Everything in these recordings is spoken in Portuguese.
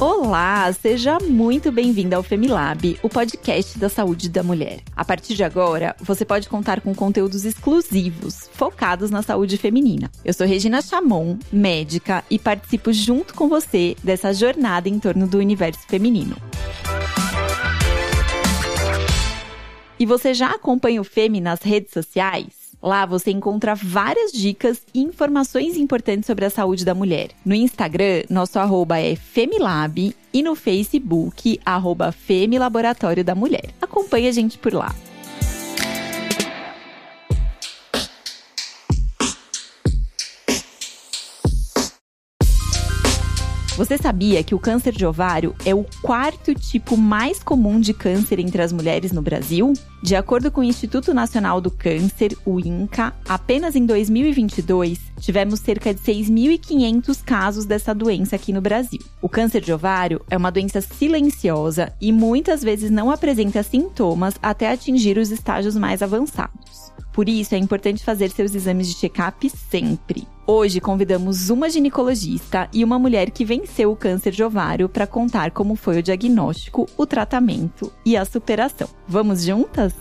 Olá, seja muito bem-vinda ao Femilab, o podcast da saúde da mulher. A partir de agora, você pode contar com conteúdos exclusivos, focados na saúde feminina. Eu sou Regina Chamon, médica, e participo junto com você dessa jornada em torno do universo feminino. E você já acompanha o Femi nas redes sociais? Lá você encontra várias dicas e informações importantes sobre a saúde da mulher. No Instagram, nosso arroba é Femilab e no Facebook, arroba Femilaboratório da Mulher. Acompanhe a gente por lá. Você sabia que o câncer de ovário é o quarto tipo mais comum de câncer entre as mulheres no Brasil? De acordo com o Instituto Nacional do Câncer, o INCA, apenas em 2022 tivemos cerca de 6.500 casos dessa doença aqui no Brasil. O câncer de ovário é uma doença silenciosa e muitas vezes não apresenta sintomas até atingir os estágios mais avançados. Por isso, é importante fazer seus exames de check-up sempre. Hoje convidamos uma ginecologista e uma mulher que venceu o câncer de ovário para contar como foi o diagnóstico, o tratamento e a superação. Vamos juntas?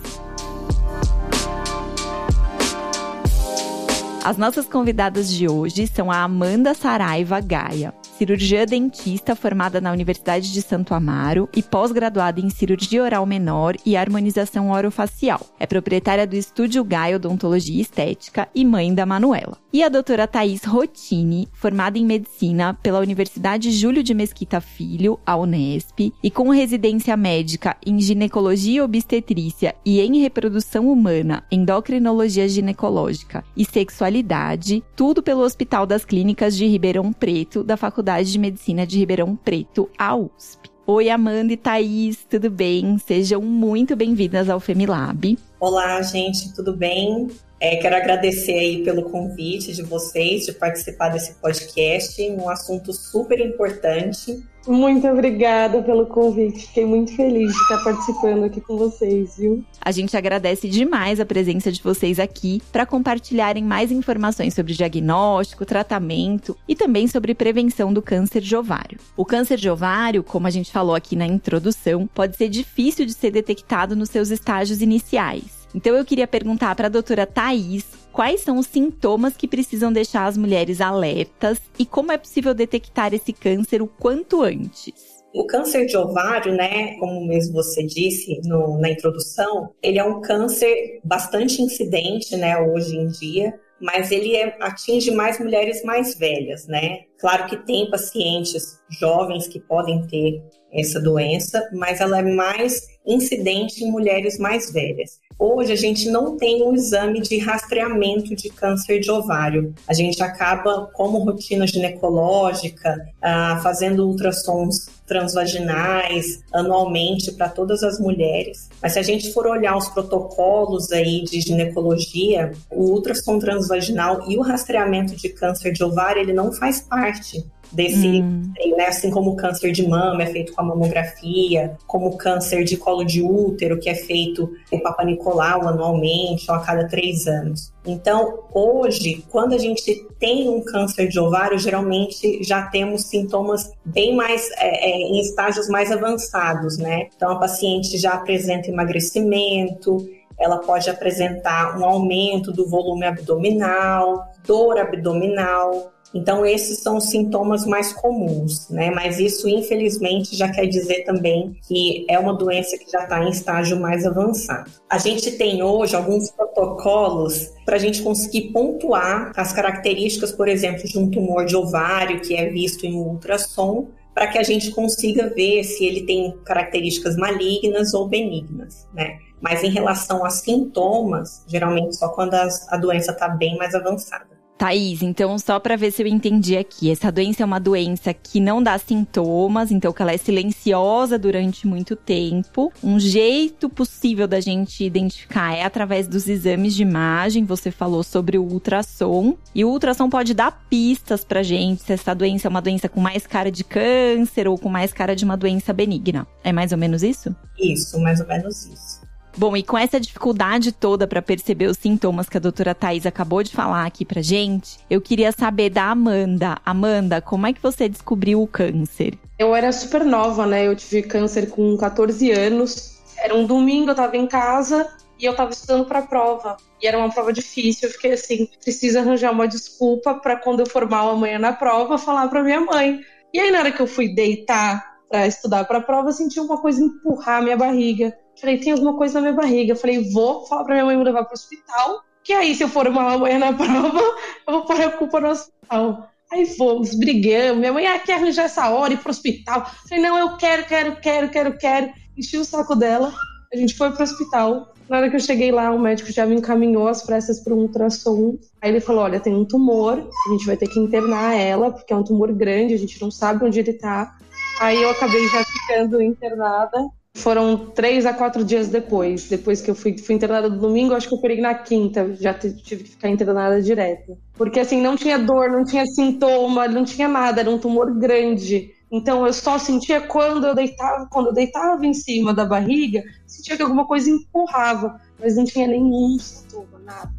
As nossas convidadas de hoje são a Amanda Saraiva Gaia cirurgiã dentista formada na Universidade de Santo Amaro e pós-graduada em cirurgia oral menor e harmonização orofacial. É proprietária do Estúdio Gai Odontologia Estética e mãe da Manuela. E a doutora Thais Rotini, formada em medicina pela Universidade Júlio de Mesquita Filho, a Unesp, e com residência médica em ginecologia obstetrícia e em reprodução humana, endocrinologia ginecológica e sexualidade, tudo pelo Hospital das Clínicas de Ribeirão Preto, da Faculdade Faculdade de Medicina de Ribeirão Preto, a USP. Oi, Amanda e Thaís, tudo bem? Sejam muito bem-vindas ao Femilab. Olá, gente, tudo bem? É, quero agradecer aí pelo convite de vocês de participar desse podcast, um assunto super importante muito obrigada pelo convite. Fiquei muito feliz de estar participando aqui com vocês, viu? A gente agradece demais a presença de vocês aqui para compartilharem mais informações sobre diagnóstico, tratamento e também sobre prevenção do câncer de ovário. O câncer de ovário, como a gente falou aqui na introdução, pode ser difícil de ser detectado nos seus estágios iniciais. Então eu queria perguntar para a doutora Thais quais são os sintomas que precisam deixar as mulheres alertas e como é possível detectar esse câncer o quanto antes. O câncer de ovário, né, como mesmo você disse no, na introdução, ele é um câncer bastante incidente, né, hoje em dia, mas ele é, atinge mais mulheres mais velhas, né? Claro que tem pacientes jovens que podem ter essa doença, mas ela é mais incidente em mulheres mais velhas. Hoje a gente não tem um exame de rastreamento de câncer de ovário. A gente acaba, como rotina ginecológica, ah, fazendo ultrassons transvaginais anualmente para todas as mulheres. Mas se a gente for olhar os protocolos aí de ginecologia, o ultrassom transvaginal e o rastreamento de câncer de ovário, ele não faz parte desse, hum. né, assim como o câncer de mama é feito com a mamografia, como o câncer de colo de útero, que é feito com Papa Nicolau anualmente ou a cada três anos. Então, hoje, quando a gente tem um câncer de ovário, geralmente já temos sintomas bem mais é, é, em estágios mais avançados, né? Então, a paciente já apresenta emagrecimento, ela pode apresentar um aumento do volume abdominal, dor abdominal, então, esses são os sintomas mais comuns, né? Mas isso, infelizmente, já quer dizer também que é uma doença que já está em estágio mais avançado. A gente tem hoje alguns protocolos para a gente conseguir pontuar as características, por exemplo, de um tumor de ovário que é visto em ultrassom, para que a gente consiga ver se ele tem características malignas ou benignas, né? Mas em relação a sintomas, geralmente só quando a doença está bem mais avançada. Thaís, então só para ver se eu entendi aqui, essa doença é uma doença que não dá sintomas, então que ela é silenciosa durante muito tempo. Um jeito possível da gente identificar é através dos exames de imagem, você falou sobre o ultrassom, e o ultrassom pode dar pistas pra gente se essa doença é uma doença com mais cara de câncer ou com mais cara de uma doença benigna. É mais ou menos isso? Isso, mais ou menos isso. Bom, e com essa dificuldade toda para perceber os sintomas que a doutora Thais acabou de falar aqui pra gente, eu queria saber da Amanda. Amanda, como é que você descobriu o câncer? Eu era super nova, né? Eu tive câncer com 14 anos. Era um domingo, eu tava em casa e eu tava estudando para prova. E era uma prova difícil. Eu fiquei assim, preciso arranjar uma desculpa para quando eu for mal amanhã na prova, falar para minha mãe. E aí na hora que eu fui deitar para estudar para a prova, senti uma coisa empurrar a minha barriga. Falei, tem alguma coisa na minha barriga. Falei, vou falar para minha mãe me levar para o hospital. Que aí, se eu for mal amanhã na prova, eu vou pôr a culpa no hospital. Aí fomos, brigamos. Minha mãe, ah, quer arranjar essa hora, ir pro hospital. Falei, não, eu quero, quero, quero, quero, quero. Enchi o saco dela. A gente foi pro hospital. Na hora que eu cheguei lá, o médico já me encaminhou as pressas para um ultrassom. Aí ele falou: olha, tem um tumor, a gente vai ter que internar ela, porque é um tumor grande, a gente não sabe onde ele tá. Aí eu acabei já ficando internada. Foram três a quatro dias depois. Depois que eu fui, fui internada no domingo, acho que eu peguei na quinta. Já tive que ficar internada direto. Porque assim, não tinha dor, não tinha sintoma, não tinha nada. Era um tumor grande. Então eu só sentia quando eu deitava, quando eu deitava em cima da barriga, sentia que alguma coisa empurrava, mas não tinha nenhum sintoma, nada.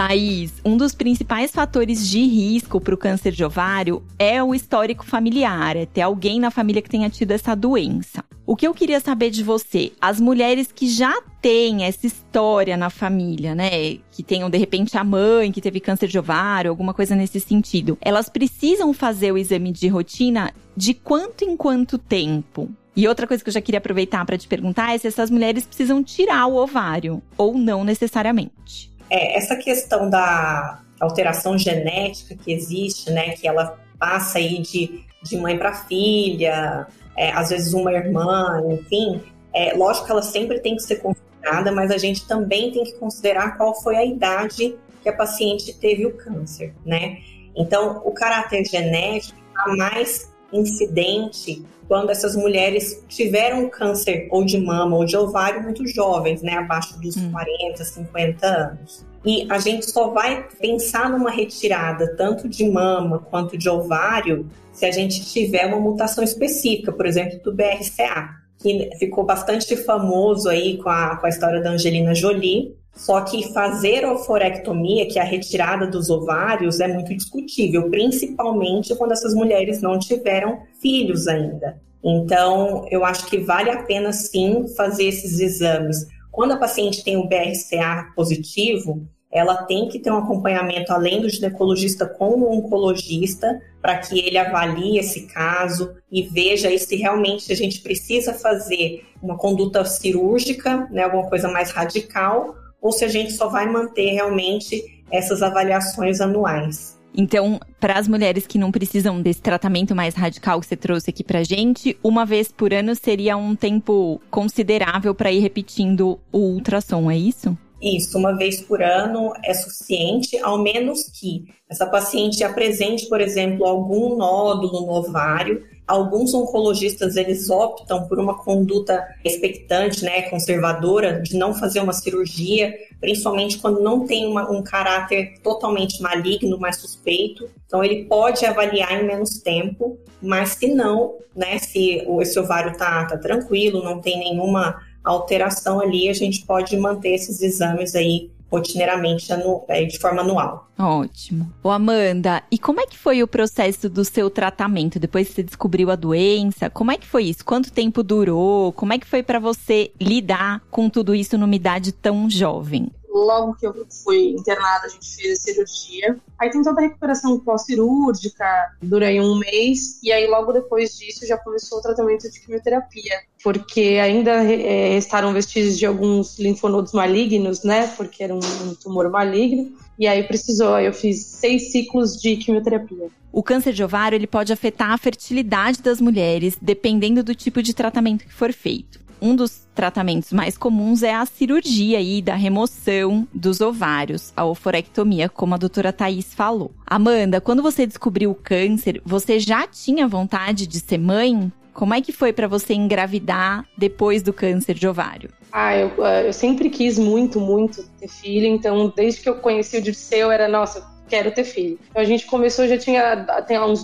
Thaís, um dos principais fatores de risco para o câncer de ovário é o histórico familiar, é ter alguém na família que tenha tido essa doença. O que eu queria saber de você, as mulheres que já têm essa história na família, né, que tenham de repente a mãe que teve câncer de ovário, alguma coisa nesse sentido, elas precisam fazer o exame de rotina de quanto em quanto tempo? E outra coisa que eu já queria aproveitar para te perguntar é se essas mulheres precisam tirar o ovário ou não necessariamente. É, essa questão da alteração genética que existe, né, que ela passa aí de, de mãe para filha, é, às vezes uma irmã, enfim, é, lógico que ela sempre tem que ser considerada, mas a gente também tem que considerar qual foi a idade que a paciente teve o câncer, né? Então, o caráter genético está mais incidente quando essas mulheres tiveram câncer ou de mama ou de ovário muito jovens, né, abaixo dos hum. 40, 50 anos. E a gente só vai pensar numa retirada tanto de mama quanto de ovário se a gente tiver uma mutação específica, por exemplo, do BRCA, que ficou bastante famoso aí com a, com a história da Angelina Jolie, só que fazer oforectomia, que é a retirada dos ovários, é muito discutível, principalmente quando essas mulheres não tiveram filhos ainda. Então, eu acho que vale a pena sim fazer esses exames. Quando a paciente tem o BRCA positivo, ela tem que ter um acompanhamento além do ginecologista com o oncologista para que ele avalie esse caso e veja se realmente a gente precisa fazer uma conduta cirúrgica, né, alguma coisa mais radical, ou se a gente só vai manter realmente essas avaliações anuais. Então, para as mulheres que não precisam desse tratamento mais radical que você trouxe aqui para gente, uma vez por ano seria um tempo considerável para ir repetindo o ultrassom, é isso? Isso, uma vez por ano é suficiente, ao menos que essa paciente apresente, por exemplo, algum nódulo no ovário. Alguns oncologistas eles optam por uma conduta expectante, né, conservadora, de não fazer uma cirurgia, principalmente quando não tem uma, um caráter totalmente maligno, mais suspeito. Então ele pode avaliar em menos tempo, mas se não, né, se esse ovário tá, tá tranquilo, não tem nenhuma alteração ali, a gente pode manter esses exames aí rotineiramente é, de forma anual. Ótimo. Ô Amanda, e como é que foi o processo do seu tratamento depois que você descobriu a doença? Como é que foi isso? Quanto tempo durou? Como é que foi para você lidar com tudo isso numa idade tão jovem? Logo que eu fui internada, a gente fez a cirurgia. Aí tem toda a recuperação pós-cirúrgica, durei um mês, e aí logo depois disso já começou o tratamento de quimioterapia, porque ainda é, restaram vestígios de alguns linfonodos malignos, né? Porque era um, um tumor maligno, e aí precisou, aí eu fiz seis ciclos de quimioterapia. O câncer de ovário ele pode afetar a fertilidade das mulheres, dependendo do tipo de tratamento que for feito um dos tratamentos mais comuns é a cirurgia aí da remoção dos ovários, a oforectomia, como a doutora Thais falou. Amanda, quando você descobriu o câncer, você já tinha vontade de ser mãe? Como é que foi para você engravidar depois do câncer de ovário? Ah, eu, eu sempre quis muito, muito ter filho, então desde que eu conheci o Dirceu, era, nossa, quero ter filho. Então a gente começou, já tinha, tem uns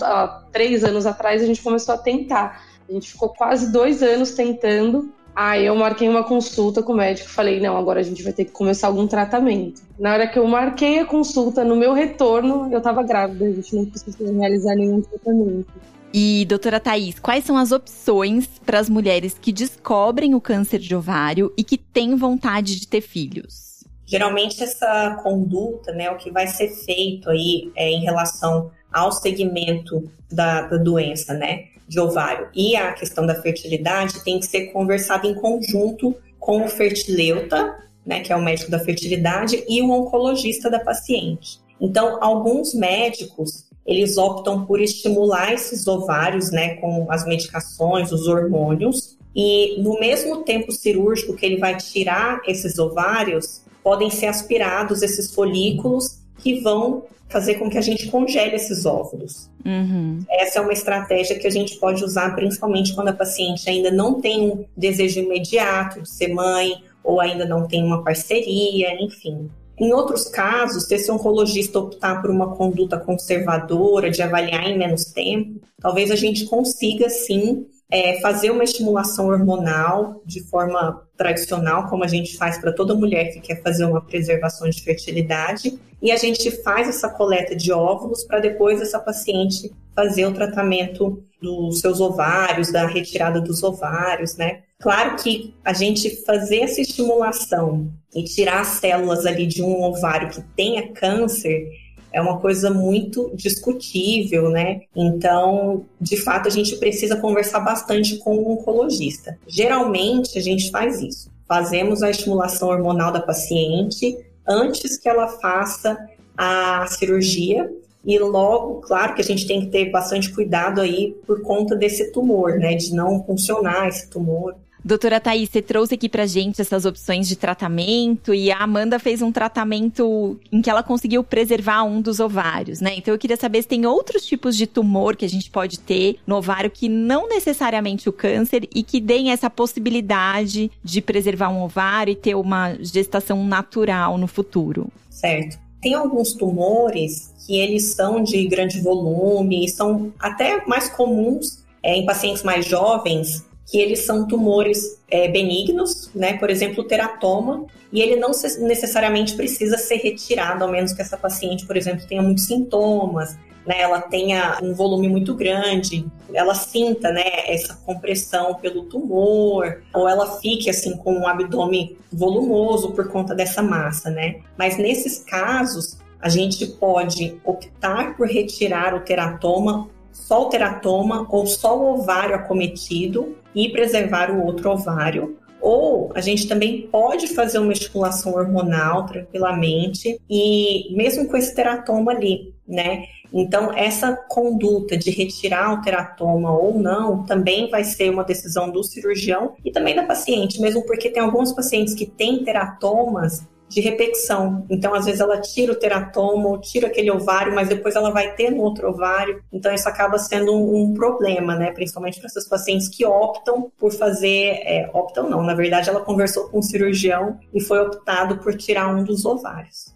três anos atrás, a gente começou a tentar. A gente ficou quase dois anos tentando Aí eu marquei uma consulta com o médico, falei, não, agora a gente vai ter que começar algum tratamento. Na hora que eu marquei a consulta, no meu retorno, eu tava grávida, a gente não precisou realizar nenhum tratamento. E, doutora Thais, quais são as opções para as mulheres que descobrem o câncer de ovário e que têm vontade de ter filhos? Geralmente essa conduta, né, o que vai ser feito aí é em relação ao segmento da, da doença, né, de ovário e a questão da fertilidade tem que ser conversado em conjunto com o fertileuta, né, que é o médico da fertilidade, e o oncologista da paciente. Então, alguns médicos eles optam por estimular esses ovários, né, com as medicações, os hormônios, e no mesmo tempo cirúrgico que ele vai tirar esses ovários, podem ser aspirados esses folículos que vão fazer com que a gente congele esses óvulos. Uhum. Essa é uma estratégia que a gente pode usar principalmente quando a paciente ainda não tem um desejo imediato de ser mãe ou ainda não tem uma parceria, enfim. Em outros casos, se esse oncologista optar por uma conduta conservadora, de avaliar em menos tempo, talvez a gente consiga sim é, fazer uma estimulação hormonal de forma tradicional, como a gente faz para toda mulher que quer fazer uma preservação de fertilidade, e a gente faz essa coleta de óvulos para depois essa paciente fazer o tratamento dos seus ovários, da retirada dos ovários, né? Claro que a gente fazer essa estimulação e tirar as células ali de um ovário que tenha câncer é uma coisa muito discutível, né? Então, de fato, a gente precisa conversar bastante com o oncologista. Geralmente, a gente faz isso. Fazemos a estimulação hormonal da paciente antes que ela faça a cirurgia e logo, claro que a gente tem que ter bastante cuidado aí por conta desse tumor, né, de não funcionar esse tumor. Doutora Thaís, você trouxe aqui pra gente essas opções de tratamento e a Amanda fez um tratamento em que ela conseguiu preservar um dos ovários, né? Então eu queria saber se tem outros tipos de tumor que a gente pode ter no ovário que não necessariamente o câncer e que deem essa possibilidade de preservar um ovário e ter uma gestação natural no futuro. Certo. Tem alguns tumores que eles são de grande volume e são até mais comuns é, em pacientes mais jovens, que eles são tumores é, benignos, né? Por exemplo, o teratoma, e ele não necessariamente precisa ser retirado, ao menos que essa paciente, por exemplo, tenha muitos sintomas, né? Ela tenha um volume muito grande, ela sinta, né? Essa compressão pelo tumor, ou ela fique assim com um abdômen volumoso por conta dessa massa, né? Mas nesses casos, a gente pode optar por retirar o teratoma só o teratoma ou só o ovário acometido e preservar o outro ovário. Ou a gente também pode fazer uma estimulação hormonal tranquilamente e mesmo com esse teratoma ali, né? Então, essa conduta de retirar o teratoma ou não também vai ser uma decisão do cirurgião e também da paciente, mesmo porque tem alguns pacientes que têm teratomas de repetição. Então, às vezes, ela tira o teratoma ou tira aquele ovário, mas depois ela vai ter no outro ovário. Então, isso acaba sendo um, um problema, né? Principalmente para essas pacientes que optam por fazer. É, optam não, na verdade, ela conversou com o cirurgião e foi optado por tirar um dos ovários.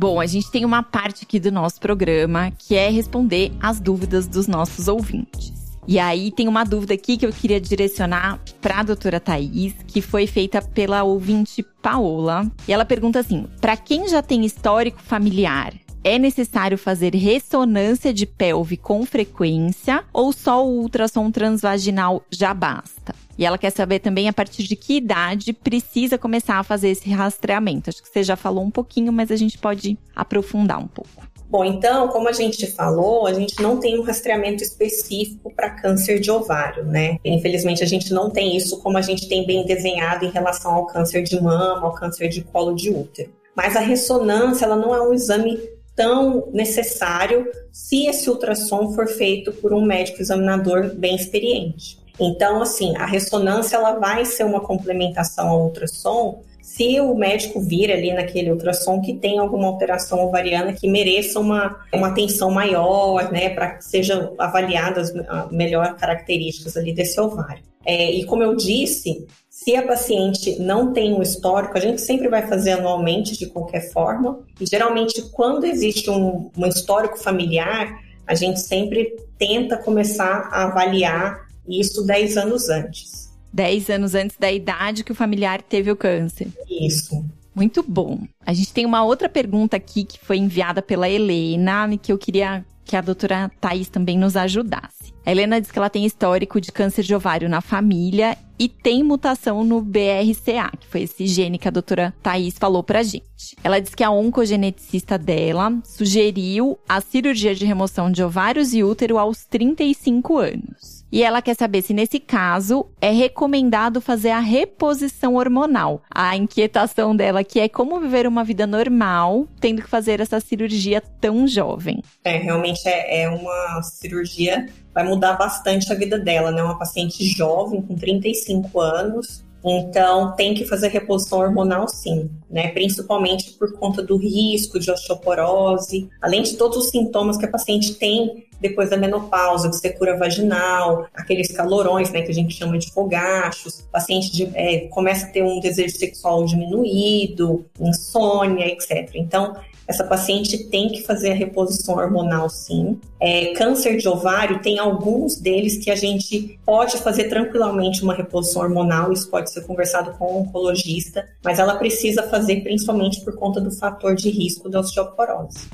Bom, a gente tem uma parte aqui do nosso programa que é responder as dúvidas dos nossos ouvintes. E aí tem uma dúvida aqui que eu queria direcionar para a doutora Thaís, que foi feita pela ouvinte Paola. E ela pergunta assim: para quem já tem histórico familiar, é necessário fazer ressonância de pelve com frequência ou só o ultrassom transvaginal já basta? E ela quer saber também a partir de que idade precisa começar a fazer esse rastreamento. Acho que você já falou um pouquinho, mas a gente pode aprofundar um pouco. Bom, então, como a gente falou, a gente não tem um rastreamento específico para câncer de ovário, né? Infelizmente, a gente não tem isso como a gente tem bem desenhado em relação ao câncer de mama, ao câncer de colo de útero. Mas a ressonância, ela não é um exame tão necessário se esse ultrassom for feito por um médico examinador bem experiente. Então, assim, a ressonância ela vai ser uma complementação ao ultrassom, se o médico vir ali naquele ultrassom que tem alguma alteração ovariana que mereça uma, uma atenção maior, né, para que sejam avaliadas melhor características ali desse ovário. É, e como eu disse, se a paciente não tem um histórico, a gente sempre vai fazer anualmente de qualquer forma, e geralmente quando existe um, um histórico familiar, a gente sempre tenta começar a avaliar isso 10 anos antes. 10 anos antes da idade que o familiar teve o câncer. Isso. Muito bom. A gente tem uma outra pergunta aqui que foi enviada pela Helena, que eu queria que a doutora Thais também nos ajudasse. A Helena diz que ela tem histórico de câncer de ovário na família e tem mutação no BRCA, que foi esse gene que a doutora Thais falou pra gente. Ela diz que a oncogeneticista dela sugeriu a cirurgia de remoção de ovários e útero aos 35 anos. E ela quer saber se nesse caso é recomendado fazer a reposição hormonal. A inquietação dela que é como viver uma vida normal tendo que fazer essa cirurgia tão jovem. É, realmente é, é uma cirurgia vai mudar bastante a vida dela, né? Uma paciente jovem com 35 anos, então, tem que fazer reposição hormonal sim, né? Principalmente por conta do risco de osteoporose, além de todos os sintomas que a paciente tem depois da menopausa, de secura vaginal, aqueles calorões, né, que a gente chama de fogachos, o paciente de, é, começa a ter um desejo sexual diminuído, insônia, etc. Então, essa paciente tem que fazer a reposição hormonal, sim. É, câncer de ovário, tem alguns deles que a gente pode fazer tranquilamente uma reposição hormonal, isso pode ser conversado com o oncologista, mas ela precisa fazer principalmente por conta do fator de risco da osteoporose.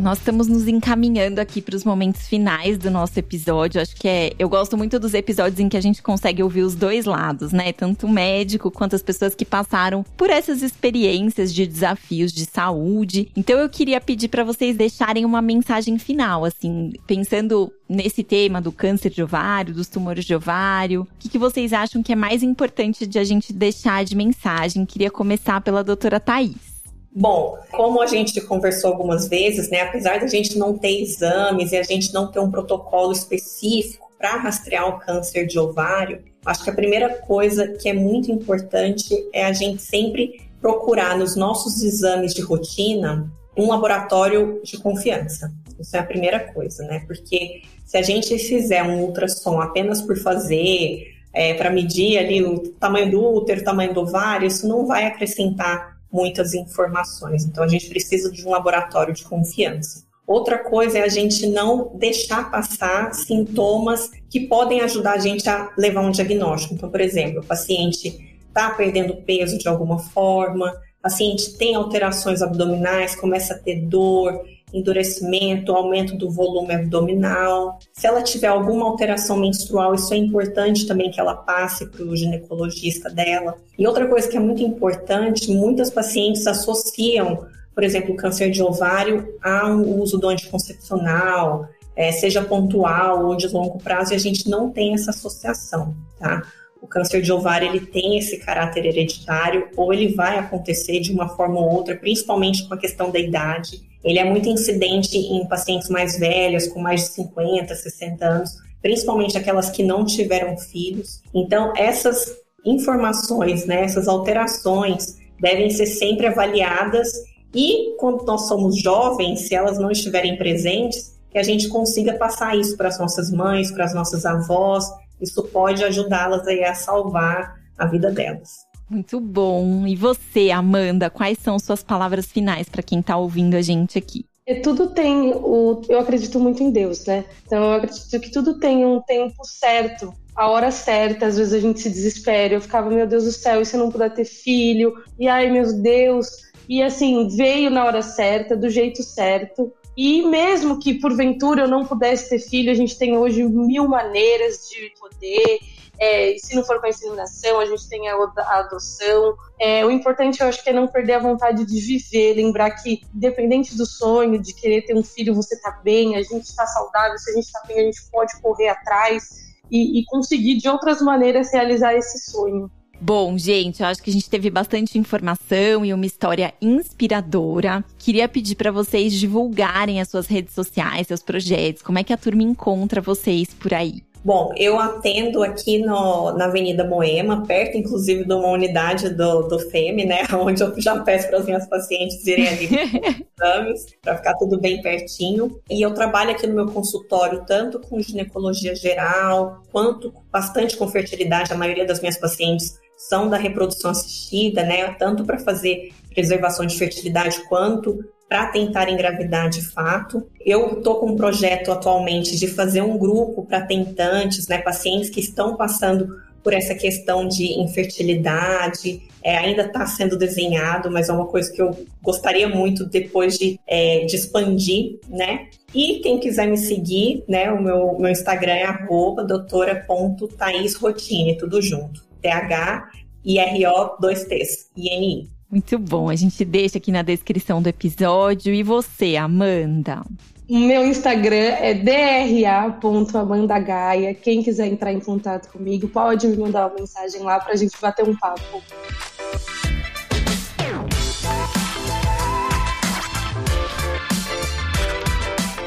Nós estamos nos encaminhando aqui para os momentos finais do nosso episódio. Acho que é. Eu gosto muito dos episódios em que a gente consegue ouvir os dois lados, né? Tanto o médico quanto as pessoas que passaram por essas experiências de desafios de saúde. Então eu queria pedir para vocês deixarem uma mensagem final, assim, pensando nesse tema do câncer de ovário, dos tumores de ovário. O que, que vocês acham que é mais importante de a gente deixar de mensagem? Queria começar pela doutora Thais. Bom, como a gente conversou algumas vezes, né, apesar da gente não ter exames e a gente não ter um protocolo específico para rastrear o câncer de ovário, acho que a primeira coisa que é muito importante é a gente sempre procurar nos nossos exames de rotina um laboratório de confiança. Isso é a primeira coisa, né? Porque se a gente fizer um ultrassom apenas por fazer, é, para medir ali o tamanho do útero, o tamanho do ovário, isso não vai acrescentar muitas informações. Então, a gente precisa de um laboratório de confiança. Outra coisa é a gente não deixar passar sintomas que podem ajudar a gente a levar um diagnóstico. Então, por exemplo, o paciente está perdendo peso de alguma forma, o paciente tem alterações abdominais, começa a ter dor, endurecimento, aumento do volume abdominal. Se ela tiver alguma alteração menstrual, isso é importante também que ela passe para o ginecologista dela. E outra coisa que é muito importante, muitas pacientes associam, por exemplo, o câncer de ovário ao uso do anticoncepcional, é, seja pontual ou de longo prazo, e a gente não tem essa associação, tá? O câncer de ovário ele tem esse caráter hereditário ou ele vai acontecer de uma forma ou outra, principalmente com a questão da idade. Ele é muito incidente em pacientes mais velhas, com mais de 50, 60 anos, principalmente aquelas que não tiveram filhos. Então, essas informações, né, essas alterações devem ser sempre avaliadas e quando nós somos jovens, se elas não estiverem presentes, que a gente consiga passar isso para as nossas mães, para as nossas avós. Isso pode ajudá-las a salvar a vida delas. Muito bom. E você, Amanda, quais são suas palavras finais para quem está ouvindo a gente aqui? E tudo tem o. Eu acredito muito em Deus, né? Então eu acredito que tudo tem um tempo certo, a hora certa. Às vezes a gente se desespera. Eu ficava, meu Deus do céu, e se eu não puder ter filho? E ai, meu Deus. E assim, veio na hora certa, do jeito certo. E mesmo que porventura eu não pudesse ter filho, a gente tem hoje mil maneiras de poder é, se não for com a inseminação, a gente tem a, adoção. É, o importante, eu acho, que é não perder a vontade de viver, lembrar que, independente do sonho de querer ter um filho, você está bem, a gente está saudável, se a gente está bem, a gente pode correr atrás e, e conseguir, de outras maneiras, realizar esse sonho. Bom, gente, eu acho que a gente teve bastante informação e uma história inspiradora. Queria pedir para vocês divulgarem as suas redes sociais, seus projetos, como é que a turma encontra vocês por aí. Bom, eu atendo aqui no, na Avenida Moema, perto inclusive de uma unidade do, do FEME, né? Onde eu já peço para as minhas pacientes irem ali exames, para ficar tudo bem pertinho. E eu trabalho aqui no meu consultório tanto com ginecologia geral, quanto bastante com fertilidade. A maioria das minhas pacientes são da reprodução assistida, né? Tanto para fazer preservação de fertilidade quanto para tentar engravidar de fato. Eu estou com um projeto atualmente de fazer um grupo para tentantes, né, pacientes que estão passando por essa questão de infertilidade. É, ainda está sendo desenhado, mas é uma coisa que eu gostaria muito depois de, é, de expandir, né? E quem quiser me seguir, né? O meu, meu Instagram é arroba doutora.thaisrotine, tudo junto. T-H-I-R-O, dois T's, I-N-I. Muito bom, a gente deixa aqui na descrição do episódio. E você, Amanda? O meu Instagram é dra.amandagaia. Quem quiser entrar em contato comigo, pode me mandar uma mensagem lá para a gente bater um papo.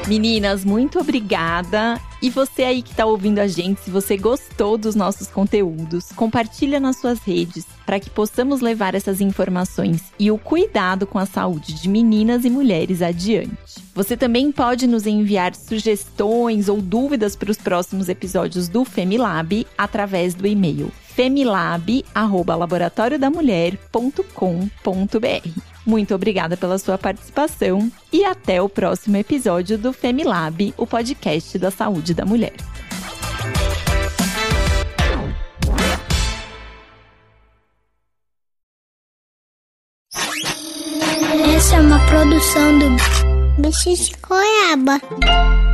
Meninas, muito obrigada. E você aí que está ouvindo a gente, se você gostou dos nossos conteúdos, compartilha nas suas redes para que possamos levar essas informações e o cuidado com a saúde de meninas e mulheres adiante. Você também pode nos enviar sugestões ou dúvidas para os próximos episódios do Femilab através do e-mail femilab@laboratoriodamulher.com.br. Muito obrigada pela sua participação e até o próximo episódio do Femilab, o podcast da saúde da mulher. Essa é uma produção do Bicho de Goiaba.